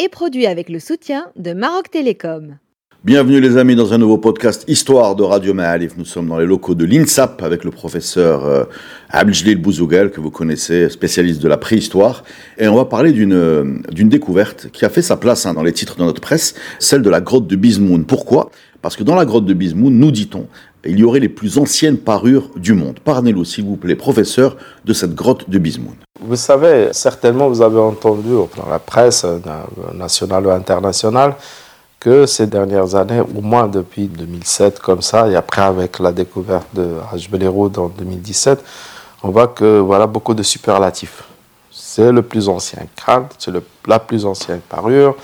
est produit avec le soutien de Maroc Télécom. Bienvenue les amis dans un nouveau podcast Histoire de Radio Ma'alif. Nous sommes dans les locaux de l'INSAP avec le professeur euh, Abdeljalil Bouzougal que vous connaissez, spécialiste de la préhistoire. Et on va parler d'une euh, découverte qui a fait sa place hein, dans les titres de notre presse, celle de la grotte de Bismoun. Pourquoi? Parce que dans la grotte de Bismoun, nous dit-on, il y aurait les plus anciennes parures du monde. Parlez-nous s'il vous plaît, professeur, de cette grotte de Bismoun. Vous savez, certainement vous avez entendu dans la presse nationale ou internationale que ces dernières années, au moins depuis 2007 comme ça, et après avec la découverte de Hajbelerud en 2017, on voit que voilà beaucoup de superlatifs. C'est le plus ancien crâne, c'est la plus ancienne parure,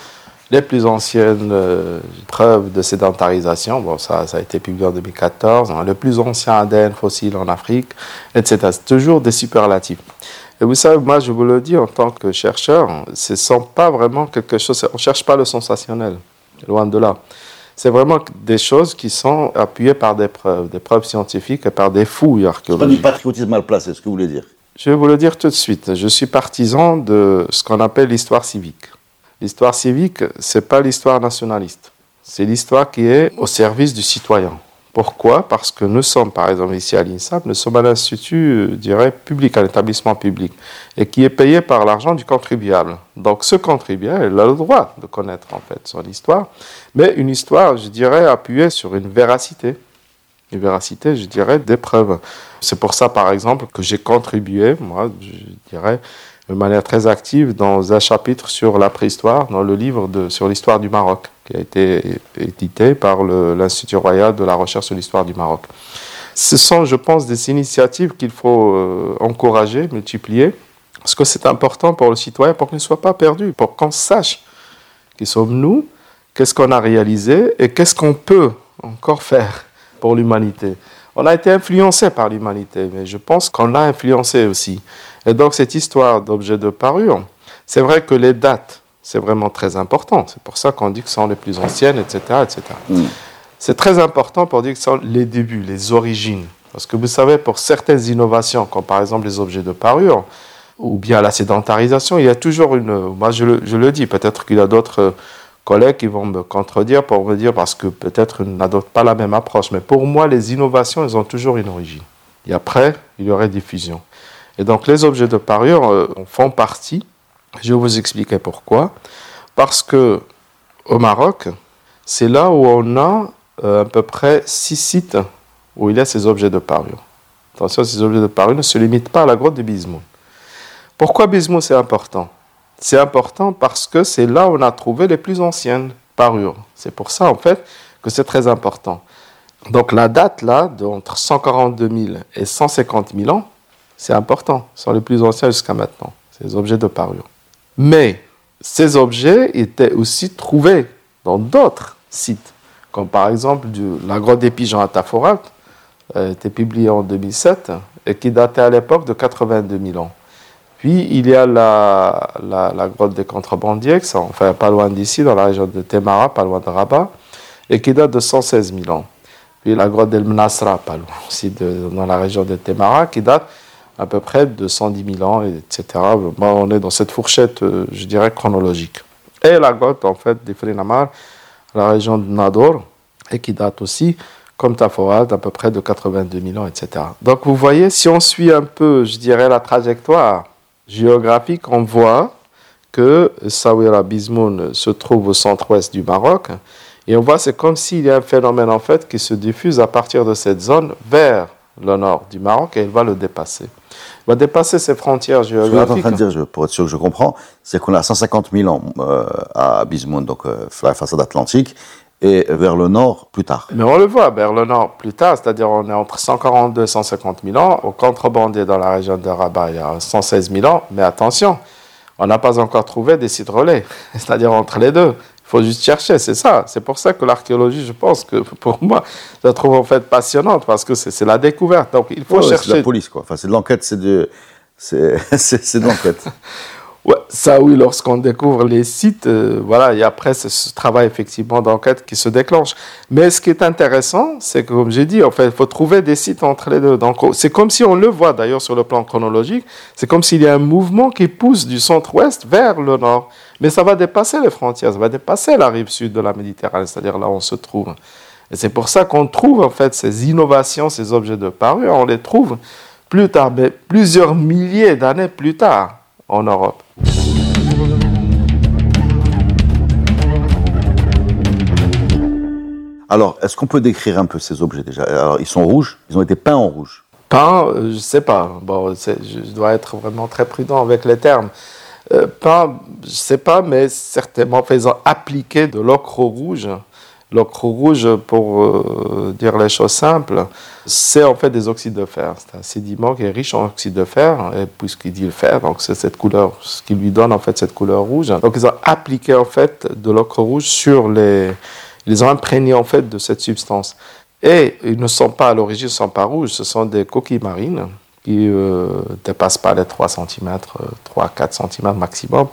les plus anciennes euh, preuves de sédentarisation, bon ça, ça a été publié en 2014, hein, le plus ancien ADN fossile en Afrique, etc. C'est toujours des superlatifs. Et vous savez, moi je vous le dis en tant que chercheur, ce ne sont pas vraiment quelque chose, on ne cherche pas le sensationnel loin de là. C'est vraiment des choses qui sont appuyées par des preuves, des preuves scientifiques et par des fouilles archéologiques. C'est pas du patriotisme mal placé, ce que vous voulez dire Je vais vous le dire tout de suite. Je suis partisan de ce qu'on appelle l'histoire civique. L'histoire civique, c'est pas l'histoire nationaliste. C'est l'histoire qui est au service du citoyen. Pourquoi? Parce que nous sommes, par exemple, ici à l'INSAP, nous sommes un institut, je dirais, public, un établissement public, et qui est payé par l'argent du contribuable. Donc ce contribuable, il a le droit de connaître, en fait, son histoire, mais une histoire, je dirais, appuyée sur une véracité. Une véracité, je dirais, des preuves. C'est pour ça, par exemple, que j'ai contribué, moi, je dirais, de manière très active dans un chapitre sur la préhistoire, dans le livre de, sur l'histoire du Maroc, qui a été édité par l'Institut royal de la recherche sur l'histoire du Maroc. Ce sont, je pense, des initiatives qu'il faut euh, encourager, multiplier, parce que c'est important pour le citoyen, pour qu'il ne soit pas perdu, pour qu'on sache qui sommes-nous, qu'est-ce qu'on a réalisé et qu'est-ce qu'on peut encore faire pour l'humanité. On a été influencé par l'humanité, mais je pense qu'on l'a influencé aussi. Et donc cette histoire d'objets de parure, c'est vrai que les dates, c'est vraiment très important. C'est pour ça qu'on dit que ce sont les plus anciennes, etc. etc. Mm. C'est très important pour dire que ce sont les débuts, les origines. Parce que vous savez, pour certaines innovations, comme par exemple les objets de parure, ou bien la sédentarisation, il y a toujours une... Moi, je le, je le dis, peut-être qu'il y a d'autres collègues qui vont me contredire pour me dire parce que peut-être ils n'adoptent pas la même approche. Mais pour moi, les innovations, elles ont toujours une origine. Et après, il y aurait diffusion. Et donc les objets de parure euh, font partie. Je vais vous expliquer pourquoi. Parce que au Maroc, c'est là où on a euh, à peu près six sites où il y a ces objets de parure. Attention, ces objets de parure ne se limitent pas à la grotte de Bismou. Pourquoi Bismou c'est important? C'est important parce que c'est là où on a trouvé les plus anciennes parures. C'est pour ça en fait que c'est très important. Donc la date là, d'entre 142 000 et 150 000 ans, c'est important, ce sont les plus anciens jusqu'à maintenant, ces objets de parure. Mais ces objets étaient aussi trouvés dans d'autres sites, comme par exemple la grotte des pigeons à Taforat, euh, été publiée en 2007 et qui datait à l'époque de 82 000 ans. Puis il y a la, la, grotte des contrebandiers, enfin pas loin d'ici, dans la région de Temara, pas loin de Rabat, et qui date de 116 000 ans. Puis la grotte d'El Mnasra, pas loin aussi dans la région de Temara, qui date à peu près de 110 000 ans, etc. on est dans cette fourchette, euh, je dirais, chronologique. Et la grotte, en fait, d'Ifrinamar, la région de Nador, et qui date aussi, comme Tafoad, à peu près de 82 000 ans, etc. Donc vous voyez, si on suit un peu, je dirais, la trajectoire géographique, on voit que Sawira Bismoun se trouve au centre-ouest du Maroc, et on voit, c'est comme s'il y a un phénomène, en fait, qui se diffuse à partir de cette zone vers le nord du Maroc, et il va le dépasser va dépasser ses frontières géographiques. Ce que vous êtes en train de dire, pour être sûr que je comprends, c'est qu'on a 150 000 ans euh, à Bismoun, donc euh, la façade atlantique, et vers le nord plus tard. Mais on le voit, vers le nord plus tard, c'est-à-dire on est entre 142 et 150 000 ans. Au contrebandé dans la région de Rabat, il y a 116 000 ans. Mais attention, on n'a pas encore trouvé des sites relais, c'est-à-dire entre les deux. Il faut juste chercher, c'est ça. C'est pour ça que l'archéologie, je pense que pour moi, je la trouve en fait passionnante parce que c'est la découverte. Donc il faut chercher. c'est de la police, quoi. Enfin, c'est de l'enquête, c'est de, c'est de l'enquête. Ouais, ça oui, lorsqu'on découvre les sites, euh, voilà, il y a après ce, travail effectivement d'enquête qui se déclenche. Mais ce qui est intéressant, c'est que comme j'ai dit, en fait, il faut trouver des sites entre les deux. C'est comme si on le voit d'ailleurs sur le plan chronologique, c'est comme s'il y a un mouvement qui pousse du centre-ouest vers le nord. Mais ça va dépasser les frontières, ça va dépasser la rive sud de la Méditerranée, c'est-à-dire là où on se trouve. Et c'est pour ça qu'on trouve en fait ces innovations, ces objets de parure, on les trouve plus tard, mais plusieurs milliers d'années plus tard en Europe. Alors, est-ce qu'on peut décrire un peu ces objets déjà? Alors, ils sont rouges, ils ont été peints en rouge? Peints, euh, je ne sais pas. Bon, je dois être vraiment très prudent avec les termes. Euh, peints, je ne sais pas, mais certainement faisant appliquer de l'ocre rouge L'ocre rouge, pour euh, dire les choses simples, c'est en fait des oxydes de fer. C'est un sédiment qui est riche en oxyde de fer, et puisqu'il dit le fer, donc c'est cette couleur, ce qui lui donne en fait cette couleur rouge. Donc ils ont appliqué en fait de l'ocre rouge sur les, ils ont imprégné en fait de cette substance. Et ils ne sont pas à l'origine, sont pas rouges, ce sont des coquilles marines qui ne euh, dépassent pas les 3 cm, 3-4 cm maximum.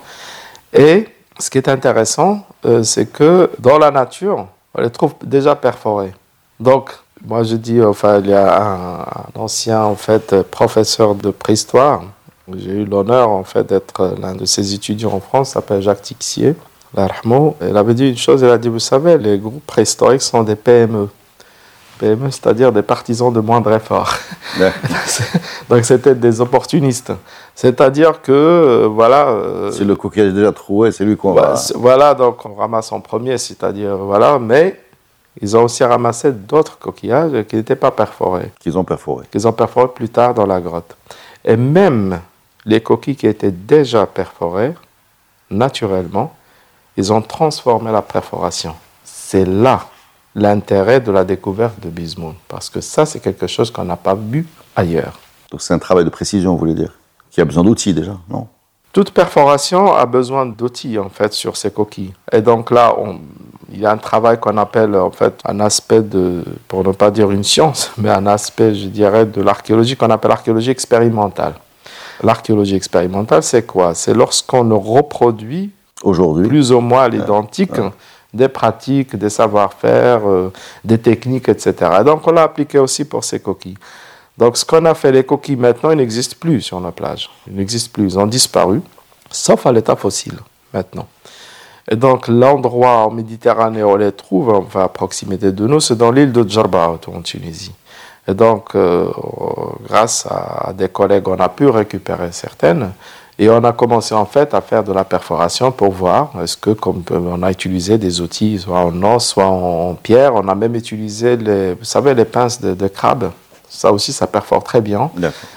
Et ce qui est intéressant, euh, c'est que dans la nature, on les trouve déjà perforés. Donc, moi je dis, enfin, il y a un, ancien en fait professeur de préhistoire. J'ai eu l'honneur en fait d'être l'un de ses étudiants en France, s'appelle Jacques Tixier. Il avait dit une chose, il a dit, vous savez, les groupes préhistoriques sont des PME. PME, c'est-à-dire des partisans de moindre effort. donc c'était des opportunistes. C'est-à-dire que, euh, voilà... Euh, c'est le coquillage déjà troué, c'est lui qu'on va... Voilà, donc on ramasse en premier, c'est-à-dire, voilà, mais ils ont aussi ramassé d'autres coquillages qui n'étaient pas perforés. Qu'ils ont perforés. Qu'ils ont perforés plus tard dans la grotte. Et même les coquilles qui étaient déjà perforées, naturellement, ils ont transformé la perforation. C'est là l'intérêt de la découverte de Bismuth, parce que ça, c'est quelque chose qu'on n'a pas vu ailleurs. Donc c'est un travail de précision, vous voulez dire Qui a besoin d'outils déjà, non? Toute perforation a besoin d'outils, en fait, sur ces coquilles. Et donc là, on, il y a un travail qu'on appelle, en fait, un aspect de, pour ne pas dire une science, mais un aspect, je dirais, de l'archéologie qu'on appelle l'archéologie expérimentale. L'archéologie expérimentale, c'est quoi? C'est lorsqu'on reproduit aujourd'hui plus ou moins à l'identique des pratiques, des savoir-faire, euh, des techniques, etc. Donc on l'a appliqué aussi pour ces coquilles. Donc ce qu'on a fait, les coquilles maintenant, ils n'existent plus sur la plage. Ils n'existent plus, ils ont disparu, sauf à l'état fossile maintenant. Et donc l'endroit en Méditerranée où on les trouve, enfin à proximité de nous, c'est dans l'île de Djerba, en Tunisie. Et donc, euh, grâce à des collègues, on a pu récupérer certaines. Et on a commencé en fait à faire de la perforation pour voir est-ce que comme on a utilisé des outils soit en os, soit en, pierre, on a même utilisé les, vous savez, les pinces de, crabe. Ça aussi, ça perfore très bien.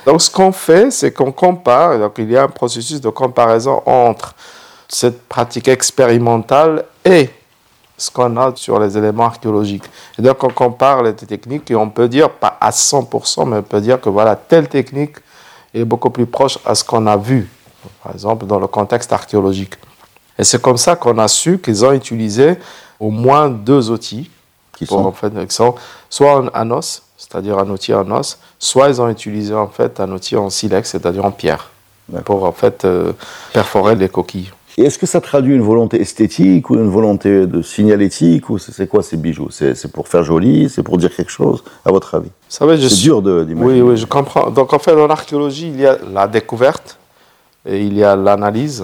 Donc ce qu'on fait, c'est qu'on compare. Donc il y a un processus de comparaison entre cette pratique expérimentale et ce qu'on a sur les éléments archéologiques. Et donc on compare les techniques et on peut dire, pas à 100%, mais on peut dire que voilà, telle technique est beaucoup plus proche à ce qu'on a vu par exemple dans le contexte archéologique. Et c'est comme ça qu'on a su qu'ils ont utilisé au moins deux outils, qui sont, en fait, soit un os, c'est-à-dire un outil en os, soit ils ont utilisé en fait un outil en silex, c'est-à-dire en pierre, pour en fait euh, perforer les coquilles. Et est-ce que ça traduit une volonté esthétique ou une volonté de signalétique ou c'est quoi ces bijoux? C'est pour faire joli, c'est pour dire quelque chose, à votre avis? C'est dur d'imaginer. Oui, oui, je comprends. Donc en fait, dans l'archéologie, il y a la découverte, il y a l'analyse,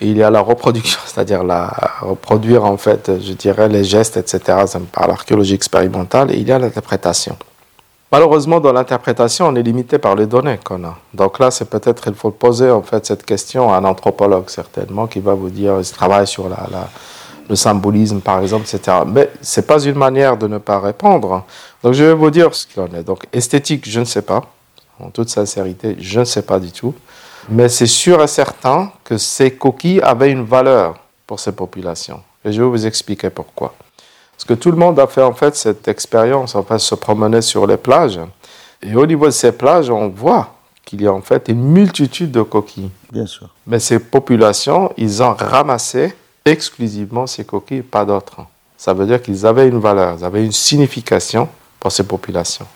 il y a la reproduction, c'est-à-dire la reproduire en fait, je dirais, les gestes, etc. par l'archéologie expérimentale, et il y a l'interprétation. Malheureusement, dans l'interprétation, on est limité par les données qu'on a. Donc là, c'est peut-être, il faut poser en fait cette question à un anthropologue certainement qui va vous dire, il travaille sur le symbolisme par exemple, etc. Mais c'est pas une manière de ne pas répondre. Donc je vais vous dire ce qu'il en est. Donc esthétique, je ne sais pas. En toute sincérité, je ne sais pas du tout. Mais c'est sûr et certain que ces coquilles avaient une valeur pour ces populations. Et je vais vous expliquer pourquoi. Parce que tout le monde a fait en fait cette expérience, en fait, se promener sur les plages. Et au niveau de ces plages, on voit qu'il y a en fait une multitude de coquilles. Bien sûr. Mais ces populations, ils ont ramassé exclusivement ces coquilles, pas d'autres. Ça veut dire qu'ils avaient une valeur, ils avaient une signification pour ces populations.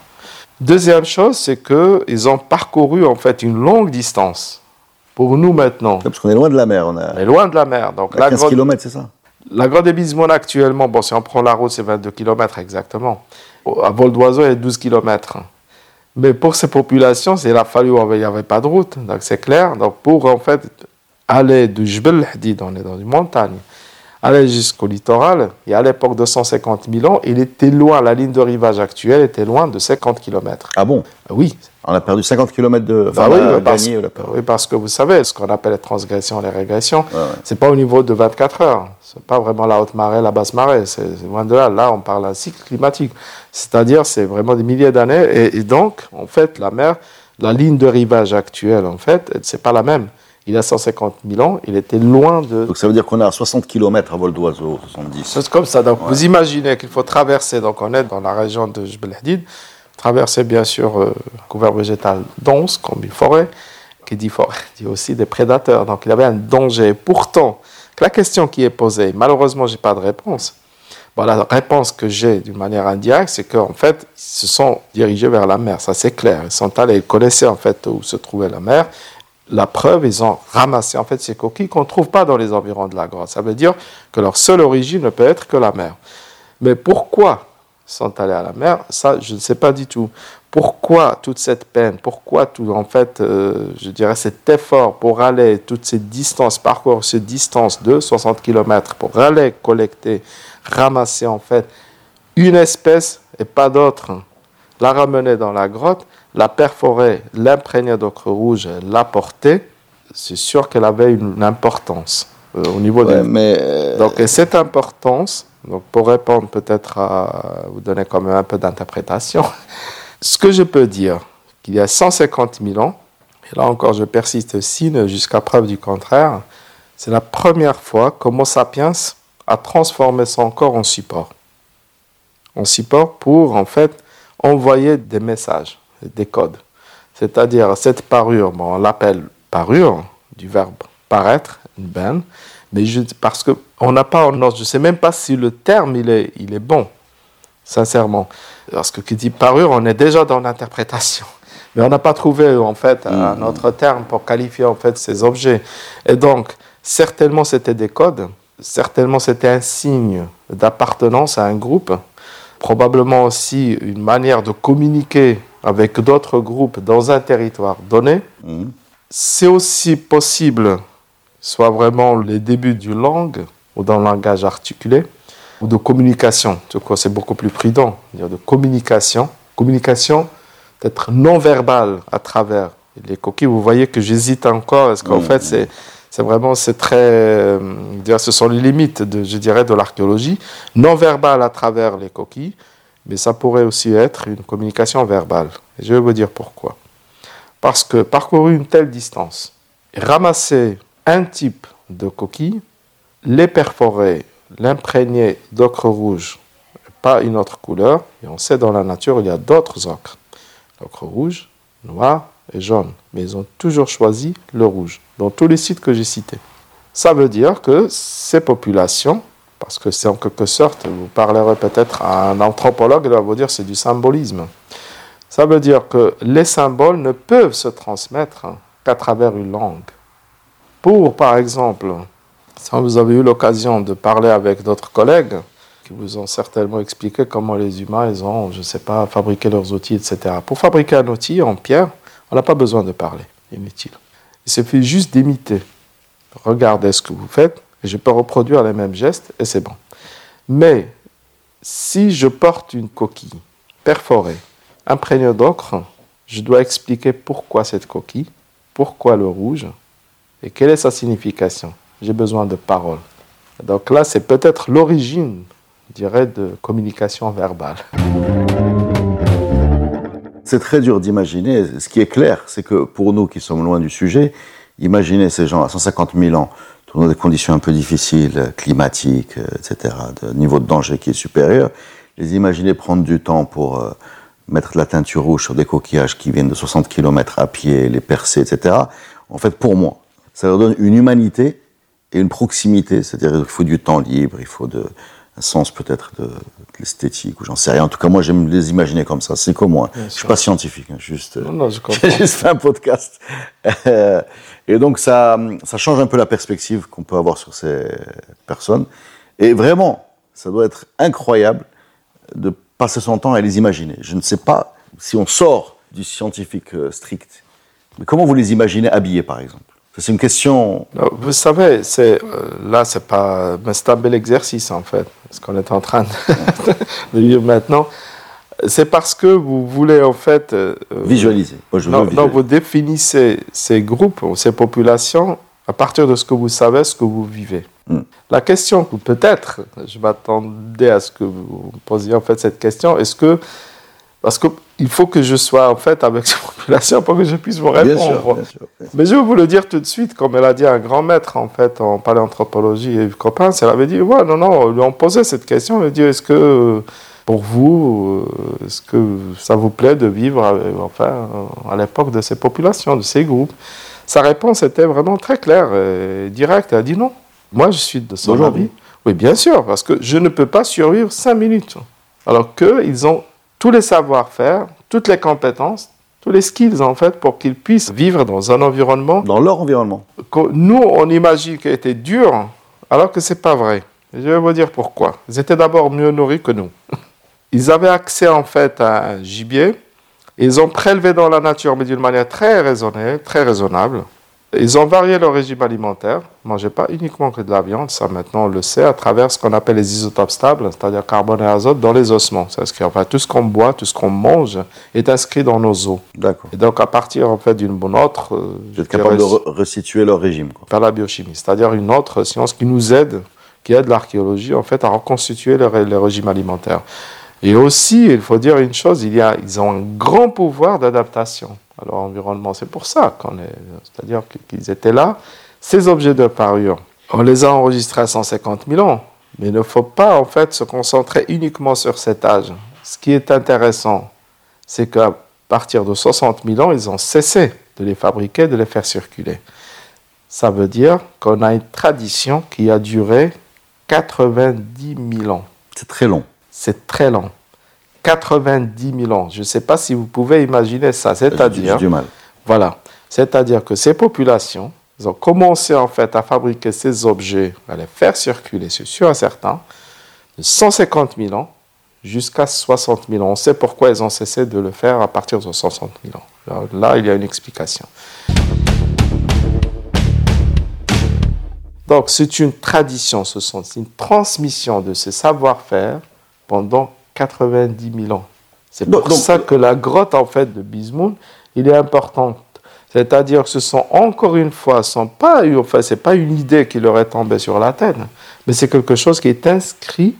Deuxième chose, c'est qu'ils ont parcouru en fait une longue distance. Pour nous maintenant. Parce qu'on est loin de la mer. On, est loin de la mer. Donc, à 15 km, c'est ça? La des Bismona actuellement, bon, si on prend la route, c'est 22 km exactement. À vol d'oiseau, il y a 12 km. Mais pour ces populations, il a fallu, il n'y avait pas de route, donc c'est clair. Donc pour en fait aller de Jbel Hadid, on est dans une montagne, aller jusqu'au littoral, et à l'époque de 150 000 ans, il était loin, la ligne de rivage actuelle était loin de 50 km. Ah bon? Oui. On a perdu 50 km de... Enfin, oui, parce, oui, parce que vous savez, ce qu'on appelle les transgressions, les régressions, ce c'est pas au niveau de 24 heures. C'est pas vraiment la haute marée, la basse marée. C'est loin de là. Là, on parle d'un cycle climatique. C'est-à-dire, c'est vraiment des milliers d'années. Et, et, donc, en fait, la mer, la ligne de rivage actuelle, en fait, c'est pas la même il a 150 000 ans, il était loin de... Donc ça veut dire qu'on est à 60 km à vol d'oiseau, 70. C'est comme ça. Donc vous imaginez qu'il faut traverser, donc on est dans la région de Jbel Hadid, traverser bien sûr euh, un couvert végétal dense, comme une forêt, qui dit forêt, dit aussi des prédateurs. Donc il y avait un danger. Pourtant, la question qui est posée, malheureusement, je n'ai pas de réponse. Bon, la réponse que j'ai d'une manière indirecte, c'est qu'en fait, ils se sont dirigés vers la mer, ça c'est clair. Ils sont allés, ils connaissaient en fait où se trouvait la mer, la preuve, ils ont ramassé en fait ces coquilles qu'on ne trouve pas dans les environs de la grotte. Ça veut dire que leur seule origine ne peut être que la mer. Mais pourquoi sont allés à la mer? Ça, je ne sais pas du tout. Pourquoi toute cette peine? Pourquoi tout, en fait, euh, je dirais, cet effort pour aller toutes ces distances, parcourir ces distances de 60 km pour aller collecter, ramasser en fait une espèce et pas d'autre, la ramener dans la grotte la perforer, l'imprégner d'ocre rouge, la porter, c'est sûr qu'elle avait une importance euh, au niveau des... Mais euh, Donc, cette importance, donc pour répondre peut-être à vous donner quand même un peu d'interprétation, ce que je peux dire, qu'il y a 150 000 ans, et là encore je persiste signe jusqu'à preuve du contraire, c'est la première fois qu'Homo sapiens a transformé son corps en support. En support pour en fait envoyer des messages des codes. C'est-à-dire cette parure, on l'appelle parure du verbe paraître, une ben, mais je, parce qu'on n'a pas, je ne sais même pas si le terme il est, il est bon, sincèrement. Parce que qui dit parure, on est déjà dans l'interprétation. Mais on n'a pas trouvé en fait un mm. autre terme pour qualifier en fait ces objets. Et donc, certainement c'était des codes, certainement c'était un signe d'appartenance à un groupe, probablement aussi une manière de communiquer avec d'autres groupes dans un territoire donné, mhm. c'est aussi possible, soit vraiment les débuts d'une langue ou d'un langage articulé, ou de communication. C'est beaucoup plus prudent, de communication. Communication peut-être non verbale à travers les coquilles. Vous voyez que j'hésite encore, parce qu'en mhm. fait, c'est c'est vraiment, c'est très, euh, ce sont les limites, de, je dirais, de l'archéologie, non verbale à travers les coquilles, mais ça pourrait aussi être une communication verbale. Je vais vous dire pourquoi. Parce que parcourir une telle distance, ramasser un type de coquille, les perforer, l'imprégner d'ocre rouge, pas une autre couleur, et on sait dans la nature il y a d'autres ocres, l'ocre rouge, noir et jaune, mais ils ont toujours choisi le rouge, dans tous les sites que j'ai cités. Ça veut dire que ces populations parce que c'est en quelque sorte, vous parlerez peut-être à un anthropologue, il va vous dire c'est du symbolisme. Ça veut dire que les symboles ne peuvent se transmettre qu'à travers une langue. Pour, par exemple, si vous avez eu l'occasion de parler avec d'autres collègues, qui vous ont certainement expliqué comment les humains, ils ont, je ne sais pas, fabriqué leurs outils, etc. Pour fabriquer un outil en pierre, on n'a pas besoin de parler, inutile. Il suffit juste d'imiter. Regardez ce que vous faites, je peux reproduire les mêmes gestes et c'est bon. Mais si je porte une coquille perforée, imprégnée d'ocre, je dois expliquer pourquoi cette coquille, pourquoi le rouge et quelle est sa signification. J'ai besoin de paroles. Donc là, c'est peut-être l'origine, je dirais, de communication verbale. C'est très dur d'imaginer. Ce qui est clair, c'est que pour nous qui sommes loin du sujet, imaginez ces gens à 150 000 ans dans des conditions un peu difficiles, climatiques, euh, etc., de niveau de danger qui est supérieur, les imaginer prendre du temps pour euh, mettre de la teinture rouge sur des coquillages qui viennent de 60 km à pied, les percer, etc., en fait, pour moi, ça leur donne une humanité et une proximité, c'est-à-dire qu'il faut du temps libre, il faut de, un sens peut-être de, l'esthétique, ou j'en sais rien. En tout cas, moi, j'aime les imaginer comme ça. C'est comme moi. Je je suis pas scientifique, hein, juste, non, non, je j'ai juste fait un podcast. et donc, ça, ça change un peu la perspective qu'on peut avoir sur ces personnes. Et vraiment, ça doit être incroyable de passer son temps à les imaginer. Je ne sais pas si on sort du scientifique euh, strict, mais comment vous les imaginez habillés, par exemple? C'est une question. Vous savez, c'est euh, là, c'est pas, c'est un bel exercice en fait, ce qu'on est en train de, vivre maintenant. C'est parce que vous voulez en fait euh, visualiser. je non, vous définissez ces groupes, ces populations à partir de ce que vous savez, ce que vous vivez. Hmm. La question, peut-être, je m'attendais à ce que vous posiez en fait cette question, est-ce que parce qu'il faut que je sois en fait avec cette population pour que je puisse vous répondre. Bien sûr, Mais je vais vous le dire tout de suite, comme elle a dit un grand maître en fait en paléanthropologie et copain, elle avait dit ouais non non, lui on posait cette question, elle dit est-ce que pour vous, euh, est-ce que ça vous plaît de vivre enfin à l'époque de ces populations, de ces groupes? Sa réponse était vraiment très claire et directe. Elle a dit non. Moi je suis de son avis. Oui bien sûr, parce que je ne peux pas survivre cinq minutes. Alors qu'ils ont tous les savoir-faire, toutes les compétences, tous les skills en fait pour qu'ils puissent vivre dans un environnement. Dans leur environnement. Que nous, on imagine qu'il était dur, alors que c'est pas vrai. Je vais vous dire pourquoi. Ils étaient d'abord mieux nourris que nous. Ils avaient accès en fait à un gibier. Ils ont prélevé dans la nature, mais d'une manière très raisonnée, très raisonnable. Ils ont varié leur régime alimentaire, ne mangeaient pas uniquement que de la viande, ça maintenant on le sait, à travers ce qu'on appelle les isotopes stables, c'est-à-dire carbone et azote dans les ossements. C'est-à-dire enfin, tout ce qu'on boit, tout ce qu'on mange est inscrit dans nos os. D'accord. Et donc à partir en fait d'une bonne autre... Euh, Vous êtes capable de resituer leur régime. Quoi. Par la biochimie, c'est-à-dire une autre science qui nous aide, qui aide l'archéologie en fait à reconstituer le, le régime alimentaire. Et aussi, il faut dire une chose, a, ils ont un grand pouvoir d'adaptation à leur environnement. C'est pour ça qu'on est, c'est-à-dire qu'ils étaient là. Ces objets de parure, on les a enregistrés à 150 000 ans, mais il ne faut pas en fait se concentrer uniquement sur cet âge. Ce qui est intéressant, c'est qu'à partir de 60 000 ans, ils ont cessé de les fabriquer, de les faire circuler. Ça veut dire qu'on a une tradition qui a duré 90 000 ans. C'est très long. C'est très long. 90 000 ans. Je ne sais pas si vous pouvez imaginer ça. C'est-à-dire, du mal. Voilà. C'est-à-dire que ces populations, ont commencé en fait à fabriquer ces objets, à les faire circuler, c'est sûr et certain, de 150 000 ans jusqu'à 60 000 ans. On sait pourquoi ils ont cessé de le faire à partir de 60 000 ans. là, il y a une explication. Donc, c'est une tradition, ce sont une transmission de ces savoir-faire pendant 90 000 ans. C'est pour ça que la grotte en fait de Bismoun, il est importante. C'est-à-dire que ce sont encore une fois, ce n'est pas, enfin, pas une idée qui leur est tombée sur la tête, mais c'est quelque chose qui est inscrit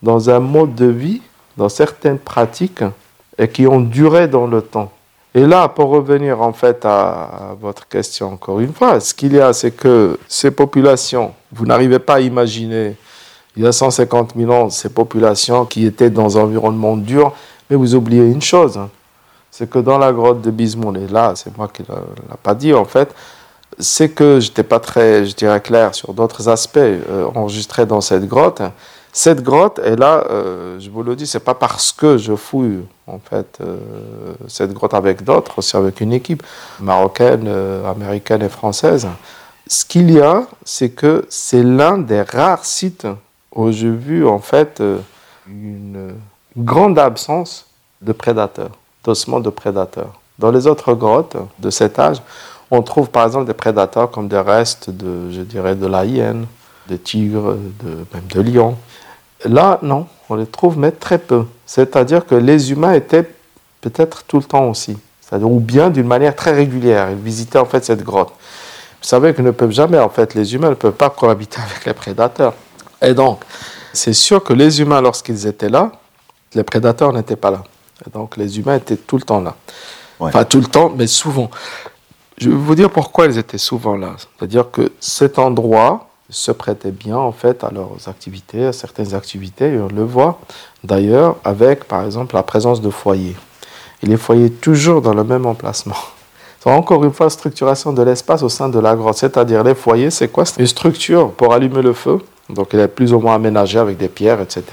dans un mode de vie, dans certaines pratiques, et qui ont duré dans le temps. Et là, pour revenir en fait à, votre question encore une fois, ce qu'il y a, c'est que ces populations, vous n'arrivez pas à imaginer il y a 150 000 ans, ces populations qui étaient dans un environnement dur, mais vous oubliez une chose, hein. c'est que dans la grotte de Bismon, et là, c'est moi qui ne l'ai pas dit en fait, c'est que je n'étais pas très, je dirais, clair sur d'autres aspects euh, enregistrés dans cette grotte. Cette grotte, et là, euh, je vous le dis, c'est pas parce que je fouille en fait euh, cette grotte avec d'autres, aussi avec une équipe marocaine, américaine et française. Ce qu'il y a, c'est que c'est l'un des rares sites j'ai vu en fait euh, une grande absence de prédateurs, d'ossements de prédateurs. Dans les autres grottes de cet âge, on trouve par exemple des prédateurs comme des restes de, je dirais, de la hyène, de tigres, même de lions. Là, non, on les trouve, mais très peu. C'est-à-dire que les humains étaient peut-être tout le temps aussi, ou bien d'une manière très régulière. Ils visitaient en fait cette grotte. Vous savez que ne peuvent jamais, en fait, les humains ne peuvent pas cohabiter avec les prédateurs. Et donc, c'est sûr que les humains, lorsqu'ils étaient là, les prédateurs n'étaient pas là. Et donc, les humains étaient tout le temps là. Enfin, tout le temps, mais souvent. Je vais vous dire pourquoi ils étaient souvent là. C'est-à-dire que cet endroit se prêtait bien, en fait, à leurs activités, à certaines activités, et on le voit d'ailleurs avec, par exemple, la présence de foyers. Et les foyers toujours dans le même emplacement. C'est encore une fois structuration de l'espace au sein de la grotte, c'est-à-dire les foyers, c'est quoi? C'est une structure pour allumer le feu, donc il est plus ou moins aménagé avec des pierres, etc.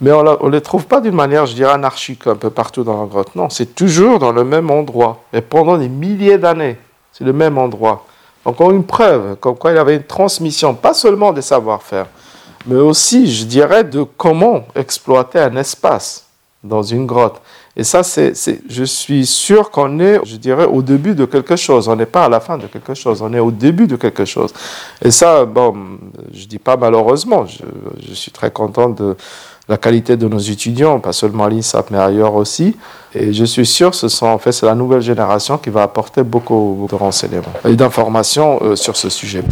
Mais on ne les trouve pas d'une manière, je dirais, anarchique un peu partout dans la grotte. Non, c'est toujours dans le même endroit. Et pendant des milliers d'années, c'est le même endroit. Encore une preuve, comme quoi il y avait une transmission, pas seulement des savoir-faire, mais aussi, je dirais, de comment exploiter un espace dans une grotte. Et ça, c'est, je suis sûr qu'on est, je dirais, au début de quelque chose. On n'est pas à la fin de quelque chose, on est au début de quelque chose. Et ça, bon, je dis pas malheureusement, je, suis très content de la qualité de nos étudiants, pas seulement à l'INSAP, mais ailleurs aussi. Et je suis sûr ce sont, en fait, c'est la nouvelle génération qui va apporter beaucoup de renseignements et d'informations euh, sur ce sujet.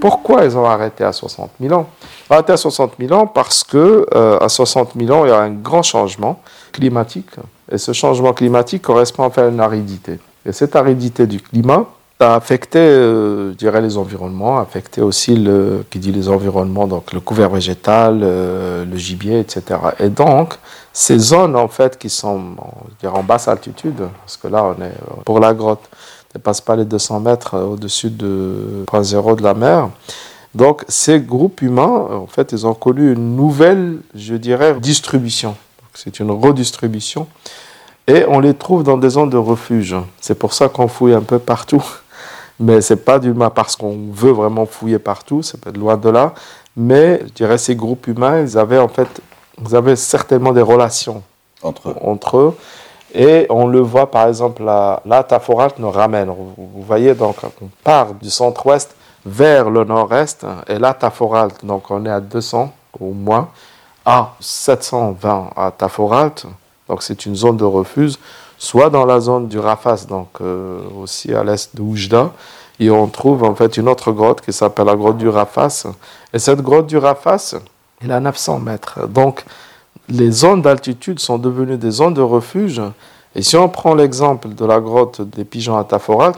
Pourquoi ils ont arrêté à 60 000 ans? Arrêté à 60 000 ans parce que euh, à 60 000 ans, il y a un grand changement climatique. Et ce changement climatique correspond à une aridité. Et cette aridité du climat a affecté, euh, je dirais, les environnements, affecté aussi le, qui dit les environnements, donc le couvert végétal, euh, le gibier, etc. Et donc, ces zones, en fait, qui sont, en basse altitude, parce que là, on est, pour la grotte, dépasse pas les 200 mètres euh, au-dessus de zéro de la mer. Donc ces groupes humains, en fait, ils ont connu une nouvelle, je dirais, distribution. C'est une redistribution. Et on les trouve dans des zones de refuge. C'est pour ça qu'on fouille un peu partout. Mais c'est pas du mal parce qu'on veut vraiment fouiller partout, c'est loin de là. Mais je dirais ces groupes humains, ils avaient en fait, ils avaient certainement des relations entre eux. Entre eux et on le voit par exemple, là, là Taforat nous ramène. Vous voyez, donc on part du centre-ouest vers le nord-est, et là Taforalt, donc on est à 200 au moins, à 720 à Taforalt, donc c'est une zone de refuge, soit dans la zone du Rafas, donc euh, aussi à l'est de Oujda, et on trouve en fait une autre grotte qui s'appelle la grotte du Rafas, et cette grotte du Rafas, elle a 900 mètres, donc les zones d'altitude sont devenues des zones de refuge. Et si on prend l'exemple de la grotte des pigeons à Taforal,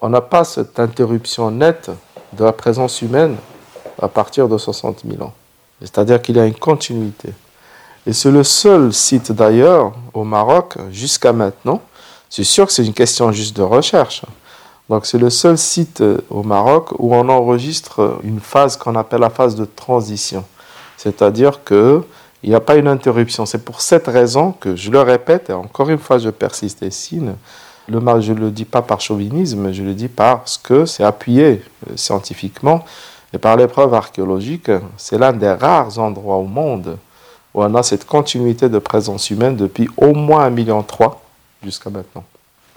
on n'a pas cette interruption nette de la présence humaine à partir de 60 000 ans. C'est-à-dire qu'il y a une continuité. Et c'est le seul site d'ailleurs au Maroc jusqu'à maintenant. C'est sûr que c'est une question juste de recherche. Donc c'est le seul site au Maroc où on enregistre une phase qu'on appelle la phase de transition. C'est-à-dire que il n'y a pas une interruption. C'est pour cette raison que je le répète, et encore une fois je persiste et signe, le mal, je ne le dis pas par chauvinisme, je le dis parce que c'est appuyé euh, scientifiquement et par les preuves archéologiques. C'est l'un des rares endroits au monde où on a cette continuité de présence humaine depuis au moins 1,3 million jusqu'à maintenant.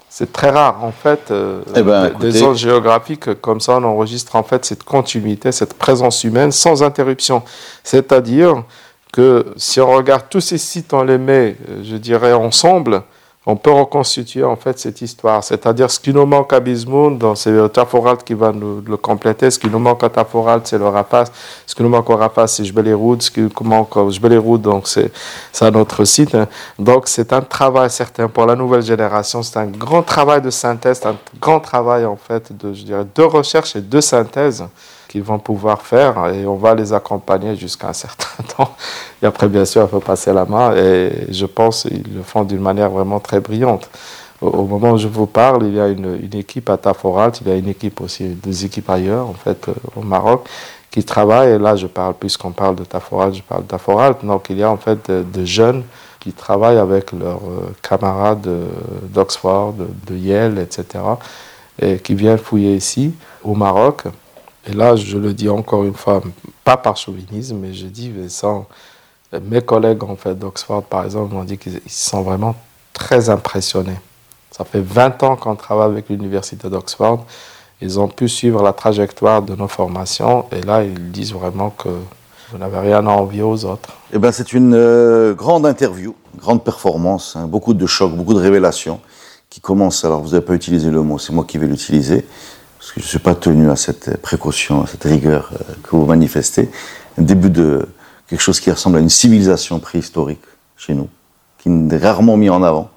C'est très rare en fait, euh, eh ben, des zones géographiques comme ça, on enregistre en fait cette continuité, cette présence humaine sans interruption. C'est-à-dire que si on regarde tous ces sites, on les met, euh, je dirais, ensemble, on peut reconstituer en fait cette histoire. C'est-à-dire ce qui nous manque à Bismoun, c'est le Taforalt qui va nous le compléter. Ce qui nous manque à Taforalt, c'est le Rapace. Ce qui nous manque au Rapace, c'est Jbeleroud. Ce qui nous manque au Jbeleroud, donc c'est un autre site. Donc c'est un travail certain pour la nouvelle génération. C'est un grand travail de synthèse, un grand travail en fait de, je dirais, de recherche et de synthèse qu'ils vont pouvoir faire et on va les accompagner jusqu'à un certain temps. Et après, bien sûr, il faut passer la main et je pense qu'ils le font d'une manière vraiment très brillante. Au, moment où je vous parle, il y a une, équipe à Taforat, il y a une équipe aussi, des équipes ailleurs, en fait, euh, au Maroc, qui travaillent. Et là, je parle, puisqu'on parle de Taforat, je parle de Taforat. Donc, il y a en fait de, jeunes qui travaillent avec leurs euh, camarades d'Oxford, de, de Yale, etc., et qui viennent fouiller ici, au Maroc. Et là, je le dis encore une fois, pas par chauvinisme, mais je dis, mes collègues en fait, d'Oxford, par exemple, m'ont dit qu'ils sont vraiment très impressionnés. Ça fait 20 ans qu'on travaille avec l'université d'Oxford. Ils ont pu suivre la trajectoire de nos formations et là, ils disent vraiment que vous n'avez rien à envier aux autres. Eh ben, c'est une euh, grande interview, grande performance, hein, beaucoup de chocs, beaucoup de révélations qui commencent. Alors, vous n'avez pas utilisé le mot, c'est moi qui vais l'utiliser parce que je ne suis pas tenu à cette précaution, à cette rigueur euh, que vous manifestez, un début de quelque chose qui ressemble à une civilisation préhistorique chez nous, qui est rarement mis en avant,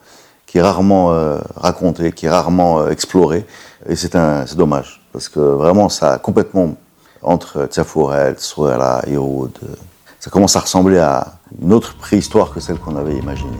qui est rarement euh, raconté, qui est rarement euh, exploré, et c'est dommage, parce que vraiment ça a complètement, entre Tsafourel, Souela, Hérode, ça commence à ressembler à une autre préhistoire que celle qu'on avait imaginée.